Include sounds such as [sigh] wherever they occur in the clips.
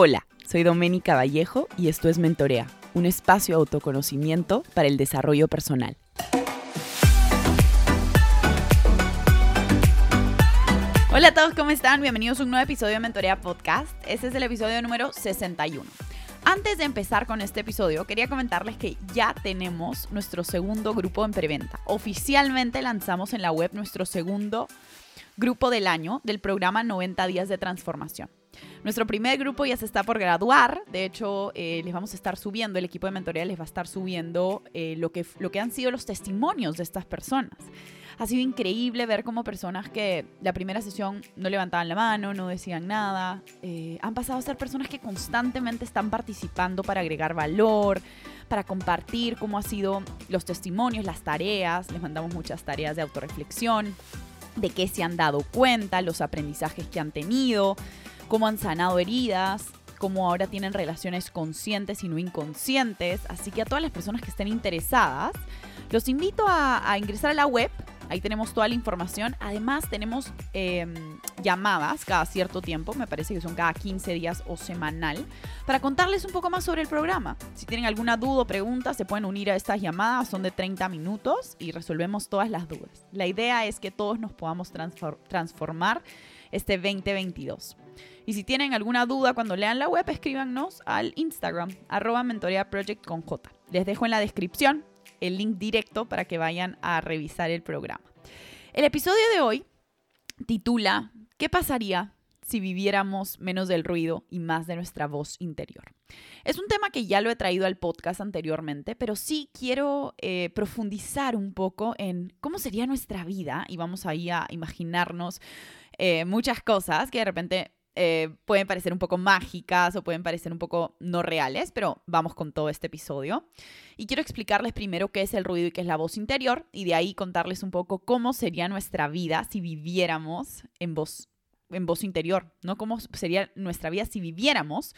Hola, soy Doménica Vallejo y esto es Mentorea, un espacio de autoconocimiento para el desarrollo personal. Hola a todos, ¿cómo están? Bienvenidos a un nuevo episodio de Mentorea Podcast. Este es el episodio número 61. Antes de empezar con este episodio, quería comentarles que ya tenemos nuestro segundo grupo en preventa. Oficialmente lanzamos en la web nuestro segundo grupo del año del programa 90 días de transformación. Nuestro primer grupo ya se está por graduar. De hecho, eh, les vamos a estar subiendo, el equipo de mentoría les va a estar subiendo eh, lo, que, lo que han sido los testimonios de estas personas. Ha sido increíble ver cómo personas que la primera sesión no levantaban la mano, no decían nada, eh, han pasado a ser personas que constantemente están participando para agregar valor, para compartir cómo han sido los testimonios, las tareas. Les mandamos muchas tareas de autorreflexión, de qué se han dado cuenta, los aprendizajes que han tenido cómo han sanado heridas, cómo ahora tienen relaciones conscientes y no inconscientes. Así que a todas las personas que estén interesadas, los invito a, ingresar a la web. Ahí tenemos toda la información. Además, tenemos em, llamadas cada cierto tiempo, me parece que son cada 15 días o semanal, para contarles un poco más sobre el programa. Si tienen alguna duda o pregunta, se pueden unir a estas llamadas, son de 30 minutos y resolvemos todas las dudas. La idea es que todos nos podamos transformar este 2022. Y si tienen alguna duda cuando lean la web, escríbanos al Instagram, arroba. Les dejo en la descripción el link directo para que vayan a revisar el programa. El episodio de hoy titula ¿Qué pasaría si viviéramos menos del ruido y más de nuestra voz interior? Es un tema que ya lo he traído al podcast anteriormente, pero sí quiero eh, profundizar un poco en cómo sería nuestra vida y vamos ahí a imaginarnos eh, muchas cosas que de repente eh, pueden parecer un poco mágicas o pueden parecer un poco no reales, pero vamos con todo este episodio. Y quiero explicarles primero qué es el ruido y qué es la voz interior, y de ahí contarles un poco cómo sería nuestra vida si viviéramos en voz, en voz interior, ¿no? Cómo sería nuestra vida si viviéramos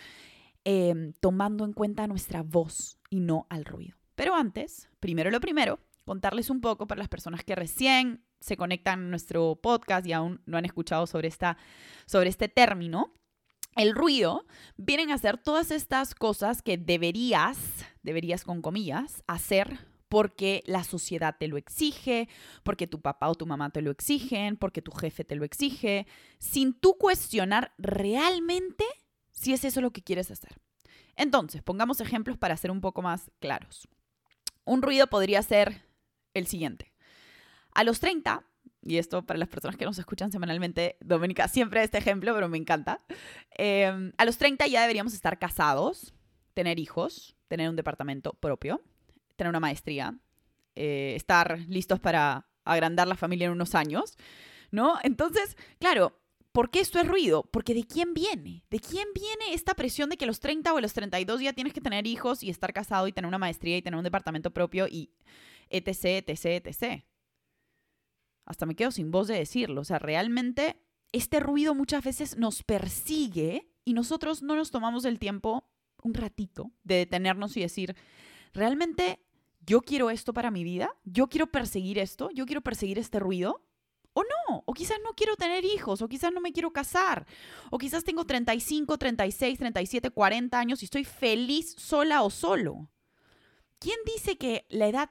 em, tomando en cuenta nuestra voz y no al ruido. Pero antes, primero lo primero, contarles un poco para las personas que recién se conectan a nuestro podcast y aún no han escuchado sobre, esta, sobre este término. El ruido vienen a ser todas estas cosas que deberías, deberías con comillas, hacer porque la sociedad te lo exige, porque tu papá o tu mamá te lo exigen, porque tu jefe te lo exige, sin tú cuestionar realmente si es eso lo que quieres hacer. Entonces, pongamos ejemplos para ser un poco más claros. Un ruido podría ser el siguiente. A los 30, y esto para las personas que nos escuchan semanalmente, Doménica siempre este ejemplo, pero me encanta. Em, a los 30 ya deberíamos estar casados, tener hijos, tener un departamento propio, tener una maestría, eh, estar listos para agrandar la familia en unos años, ¿no? Entonces, claro, ¿por qué esto es ruido? Porque ¿de quién viene? ¿De quién viene esta presión de que a los 30 o a los 32 ya tienes que tener hijos y estar casado y tener una maestría y tener un departamento propio y etc., etc., etc.? Hasta me quedo sin voz de decirlo. O sea, realmente este ruido muchas veces nos persigue y nosotros no nos tomamos el tiempo un ratito de detenernos y decir, ¿realmente yo quiero esto para mi vida? ¿Yo quiero perseguir esto? ¿Yo quiero perseguir este ruido? O no, o quizás no quiero tener hijos, o quizás no me quiero casar, o quizás tengo 35, 36, 37, 40 años y estoy feliz sola o solo. ¿Quién dice que la edad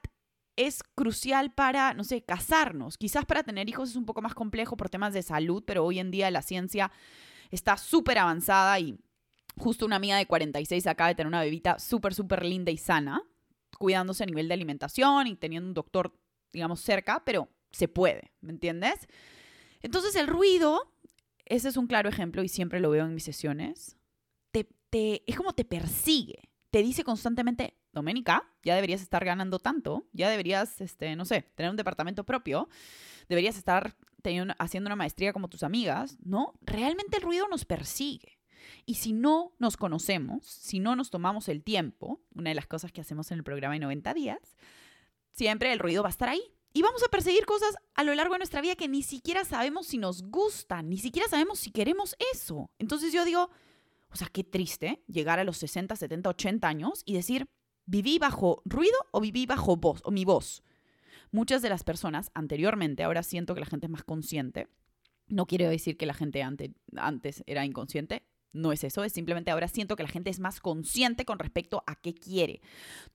es crucial para, no sé, casarnos. Quizás para tener hijos es un poco más complejo por temas de salud, pero hoy en día la ciencia está súper avanzada y justo una amiga de 46 acaba de tener una bebita súper, súper linda y sana, cuidándose a nivel de alimentación y teniendo un doctor, digamos, cerca, pero se puede, ¿me entiendes? Entonces el ruido, ese es un claro ejemplo y siempre lo veo en mis sesiones, te, te, es como te persigue, te dice constantemente, Doménica, ya deberías estar ganando tanto, ya deberías, este, no sé, tener un departamento propio, deberías estar teniendo, haciendo una maestría como tus amigas, ¿no? Realmente el ruido nos persigue. Y si no nos conocemos, si no nos tomamos el tiempo, una de las cosas que hacemos en el programa de 90 días, siempre el ruido va a estar ahí. Y vamos a perseguir cosas a lo largo de nuestra vida que ni siquiera sabemos si nos gustan, ni siquiera sabemos si queremos eso. Entonces yo digo, o sea, qué triste llegar a los 60, 70, 80 años y decir, ¿Viví bajo ruido o viví bajo voz o mi voz? Muchas de las personas anteriormente, ahora siento que la gente es más consciente. No quiero decir que la gente antes era inconsciente. No es eso, es simplemente ahora siento que la gente es más consciente con respecto a qué quiere.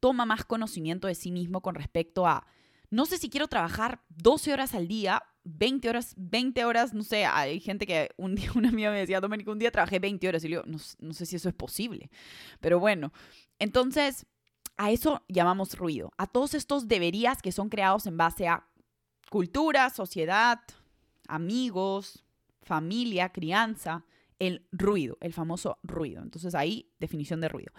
Toma más conocimiento de sí mismo con respecto a, no sé si quiero trabajar 12 horas al día, 20 horas, 20 horas, no sé, hay gente que un día, [laughs] una amiga me decía, Domenico, un día trabajé 20 horas y yo, no, no sé si eso es posible, pero bueno, entonces a eso llamamos ruido, a todos estos deberías que son creados en base a cultura, sociedad, amigos, familia, crianza, el ruido, el famoso ruido. Entonces ahí, definición de ruido.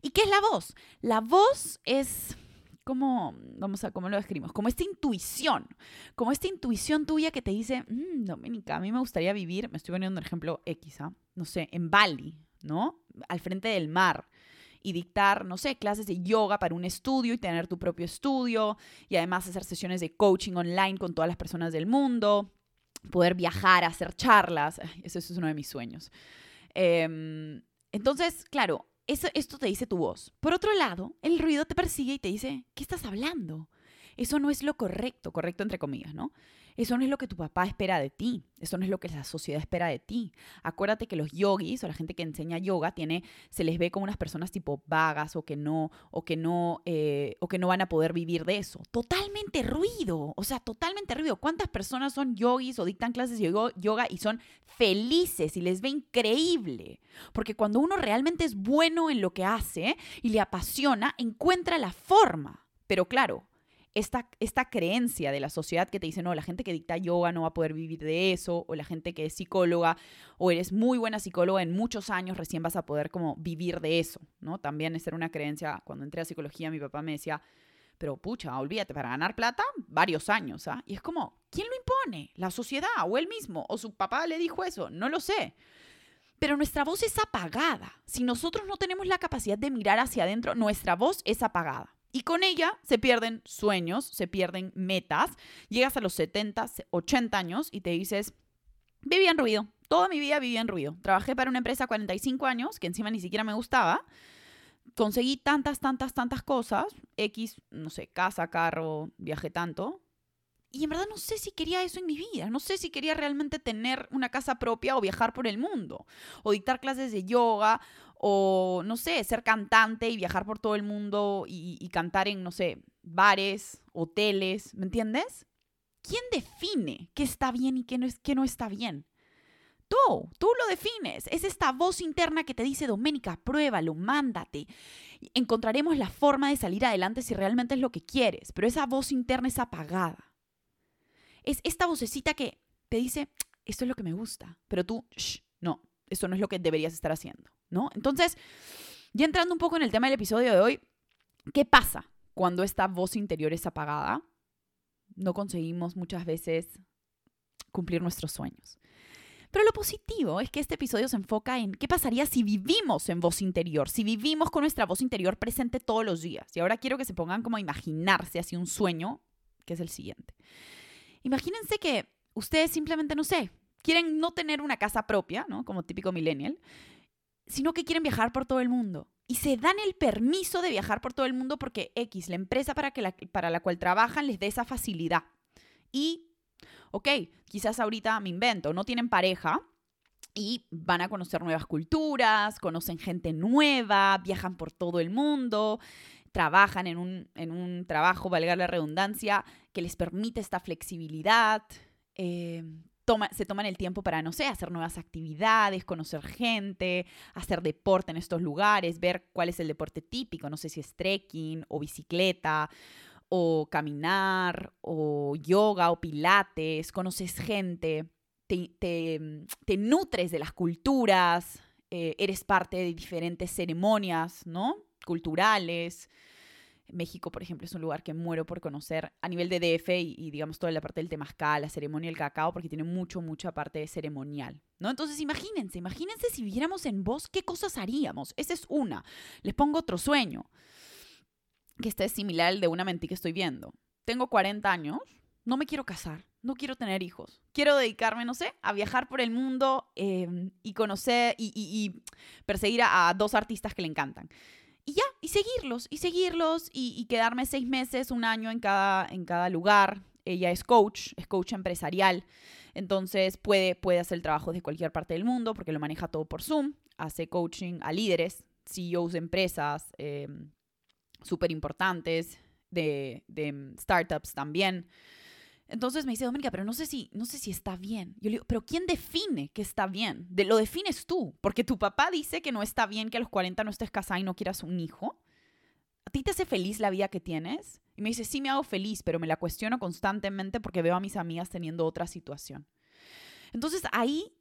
¿Y qué es la voz? La voz es como, vamos a, ¿cómo lo describimos? Como esta intuición, como esta intuición tuya que te dice, mmm, Doménica, a mí me gustaría vivir, me estoy poniendo un ejemplo X, ¿ah? no sé, en Bali, ¿no? Al frente del mar y dictar, no sé, clases de yoga para un estudio y tener tu propio estudio y además hacer sesiones de coaching online con todas las personas del mundo poder viajar, hacer charlas. Eso, es uno de mis sueños. Em, entonces, claro, eso, esto te dice tu voz. Por otro lado, el ruido te persigue y te dice, ¿qué estás hablando? Eso no es lo correcto, correcto entre comillas, ¿no? Eso no es lo que tu papá espera de ti. Eso no es lo que la sociedad espera de ti. Acuérdate que los yogis o la gente que enseña yoga tiene, se les ve como unas personas tipo vagas o que no, o que no, eh, o que no van a poder vivir de eso. Totalmente ruido. O sea, totalmente ruido. ¿Cuántas personas son yogis o dictan clases de yoga y son felices y les ve increíble? Porque cuando uno realmente es bueno en lo que hace y le apasiona, encuentra la forma. Pero claro, esta, esta creencia de la sociedad que te dice, no, la gente que dicta yoga no va a poder vivir de eso, o la gente que es psicóloga, o eres muy buena psicóloga, en muchos años recién vas a poder como vivir de eso, ¿no? También esa era una creencia, cuando entré a psicología mi papá me decía, pero pucha, olvídate, para ganar plata, varios años, ¿ah? Y es como, ¿quién lo impone? ¿La sociedad o él mismo? ¿O su papá le dijo eso? No lo sé. Pero nuestra voz es apagada. Si nosotros no tenemos la capacidad de mirar hacia adentro, nuestra voz es apagada. Y con ella se pierden sueños, se pierden metas. Llegas a los 70, 80 años y te dices, viví en ruido. Toda mi vida viví en ruido. Trabajé para una empresa 45 años, que encima ni siquiera me gustaba. Conseguí tantas, tantas, tantas cosas. X, no sé, casa, carro, viajé tanto. Y en verdad no sé si quería eso en mi vida. No sé si quería realmente tener una casa propia o viajar por el mundo. O dictar clases de yoga o, no sé, ser cantante y viajar por todo el mundo y, cantar en, no sé, bares, hoteles, ¿me entiendes? ¿Quién define qué está bien y qué no, es, qué no está bien? Tú, tú lo defines. Es esta voz interna que te dice, Doménica, pruébalo, mándate. Encontraremos la forma de salir adelante si realmente es lo que quieres, pero esa voz interna es apagada. Es esta vocecita que te dice, esto es lo que me gusta, pero tú, no, eso no es lo que deberías estar haciendo. ¿No? Entonces, ya entrando un poco en el tema del episodio de hoy, ¿qué pasa cuando esta voz interior es apagada? No conseguimos muchas veces cumplir nuestros sueños. Pero lo positivo es que este episodio se enfoca en qué pasaría si vivimos en voz interior, si vivimos con nuestra voz interior presente todos los días. Y ahora quiero que se pongan como a imaginarse así un sueño, que es el siguiente. Imagínense que ustedes simplemente, no sé, quieren no tener una casa propia, ¿no? Como típico millennial, sino que quieren viajar por todo el mundo. Y se dan el permiso de viajar por todo el mundo porque X, la empresa para, que la, para la cual trabajan, les dé esa facilidad. Y, ok, quizás ahorita me invento, no tienen pareja y van a conocer nuevas culturas, conocen gente nueva, viajan por todo el mundo, trabajan en un, en un trabajo, valga la redundancia, que les permite esta flexibilidad. Eh, se toman el tiempo para, no sé, hacer nuevas actividades, conocer gente, hacer deporte en estos lugares, ver cuál es el deporte típico, no sé si es trekking o bicicleta o caminar o yoga o pilates, conoces gente, te, nutres de las culturas, eh, eres parte de diferentes ceremonias, ¿no? Culturales. México, por ejemplo, es un lugar que muero por conocer a nivel de DF y, digamos toda la parte del temazcal, la ceremonia del cacao, porque tiene mucho, mucha parte ceremonial, ¿no? Entonces imagínense, imagínense si viviéramos en vos, ¿qué cosas haríamos? Esa es una. Les pongo otro sueño, que este es similar al de una mentira que estoy viendo. Tengo 40 años, no me quiero casar, no quiero tener hijos. Quiero dedicarme, no sé, a viajar por el mundo em, y conocer y, perseguir a, dos artistas que le encantan y ya, y seguirlos, y seguirlos, y, quedarme seis meses, un año en cada, en cada lugar. Ella es coach, es coach empresarial, entonces puede, puede hacer el trabajo de cualquier parte del mundo porque lo maneja todo por Zoom. hace coaching a líderes, CEOs de empresas eh, súper importantes, de, de startups también. Entonces me dice, Dominica, pero no sé si, no sé si está bien. Yo le digo, pero ¿quién define que está bien? De, lo defines tú, porque tu papá dice que no está bien que a los 40 no estés casada y no quieras un hijo. ¿A ti te hace feliz la vida que tienes? Y me dice, sí me hago feliz, pero me la cuestiono constantemente porque veo a mis amigas teniendo otra situación. Entonces ahí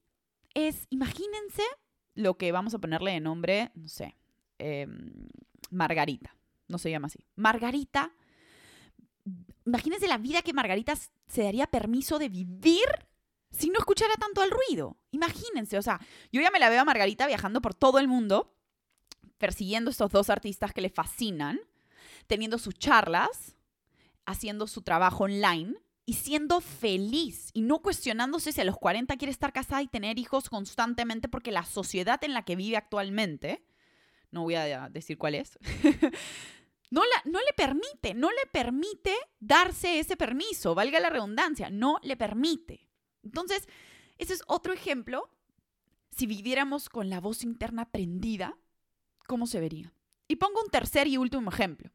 es, imagínense lo que vamos a ponerle de nombre, no sé, em, Margarita, no se llama así. Margarita imagínense la vida que Margarita se daría permiso de vivir si no escuchara tanto el ruido. Imagínense, o sea, yo ya me la veo a Margarita viajando por todo el mundo, persiguiendo estos dos artistas que le fascinan, teniendo sus charlas, haciendo su trabajo online y siendo feliz y no cuestionándose si a los 40 quiere estar casada y tener hijos constantemente porque la sociedad en la que vive actualmente, no voy a decir cuál es, [laughs] No, la, no le permite, no le permite darse ese permiso, valga la redundancia, no le permite. Entonces, ese es otro ejemplo. Si viviéramos con la voz interna prendida, ¿cómo se vería? Y pongo un tercer y último ejemplo.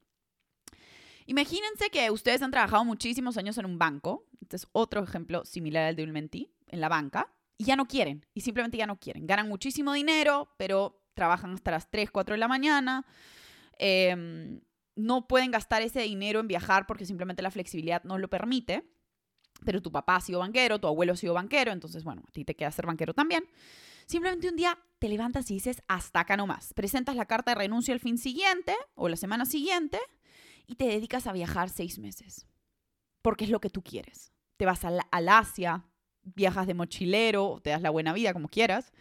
Imagínense que ustedes han trabajado muchísimos años en un banco, este es otro ejemplo similar al de un mentí, en la banca, y ya no quieren, y simplemente ya no quieren. Ganan muchísimo dinero, pero trabajan hasta las 3, 4 de la mañana. Eh, no pueden gastar ese dinero en viajar porque simplemente la flexibilidad no lo permite. Pero tu papá ha sido banquero, tu abuelo ha sido banquero, entonces, bueno, a ti te queda ser banquero también. Simplemente un día te levantas y dices, hasta acá nomás. Presentas la carta de renuncia el fin siguiente o la semana siguiente y te dedicas a viajar seis meses. Porque es lo que tú quieres. Te vas al, al Asia, viajas de mochilero, te das la buena vida, como quieras,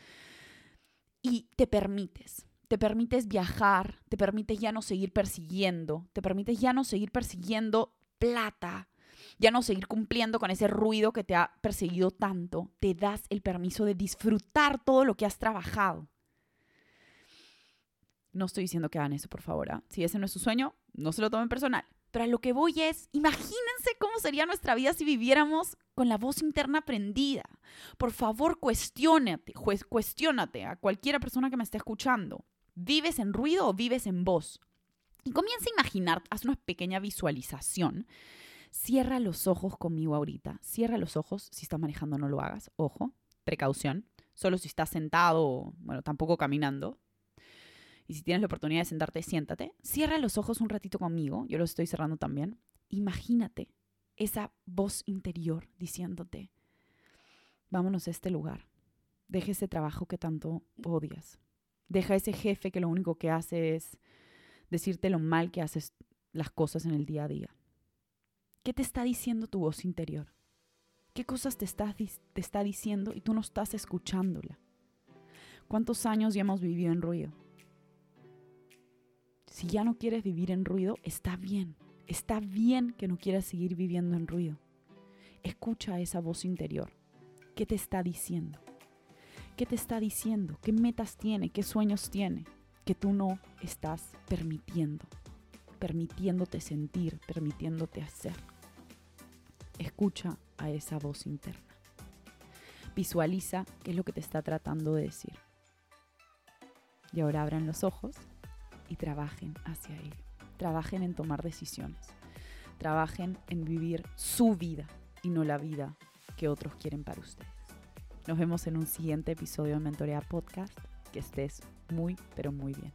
y te permites te permites viajar, te permites ya no seguir persiguiendo, te permites ya no seguir persiguiendo plata, ya no seguir cumpliendo con ese ruido que te ha perseguido tanto, te das el permiso de disfrutar todo lo que has trabajado. No estoy diciendo que hagan eso, por favor. ¿ah? Si ese no es su sueño, no se lo tomen personal. Pero a lo que voy es, imagínense cómo sería nuestra vida si viviéramos con la voz interna prendida. Por favor, cuestionate, cuestionate a cualquiera persona que me esté escuchando. ¿Vives en ruido o vives en voz? Y comienza a imaginar, haz una pequeña visualización. Cierra los ojos conmigo ahorita. Cierra los ojos. Si estás manejando, no lo hagas. Ojo, precaución. Solo si estás sentado, bueno, tampoco caminando. Y si tienes la oportunidad de sentarte, siéntate. Cierra los ojos un ratito conmigo. Yo los estoy cerrando también. Imagínate esa voz interior diciéndote, vámonos a este lugar. Deje ese trabajo que tanto odias. Deja ese jefe que lo único que hace es decirte lo mal que haces las cosas en el día a día. ¿Qué te está diciendo tu voz interior? ¿Qué cosas te está, diciendo y tú no estás escuchándola? ¿Cuántos años ya hemos vivido en ruido? Si ya no quieres vivir en ruido, está bien. Está bien que no quieras seguir viviendo en ruido. Escucha esa voz interior. ¿Qué te está diciendo? ¿Qué te está diciendo? ¿Qué metas tiene? ¿Qué sueños tiene? Que tú no estás permitiendo, permitiéndote sentir, permitiéndote hacer. Escucha a esa voz interna. Visualiza qué es lo que te está tratando de decir. Y ahora abran los ojos y trabajen hacia ello. Trabajen en tomar decisiones. Trabajen en vivir su vida y no la vida que otros quieren para ustedes. Nos vemos en un siguiente episodio de Mentorea Podcast. Que estés muy, pero muy bien.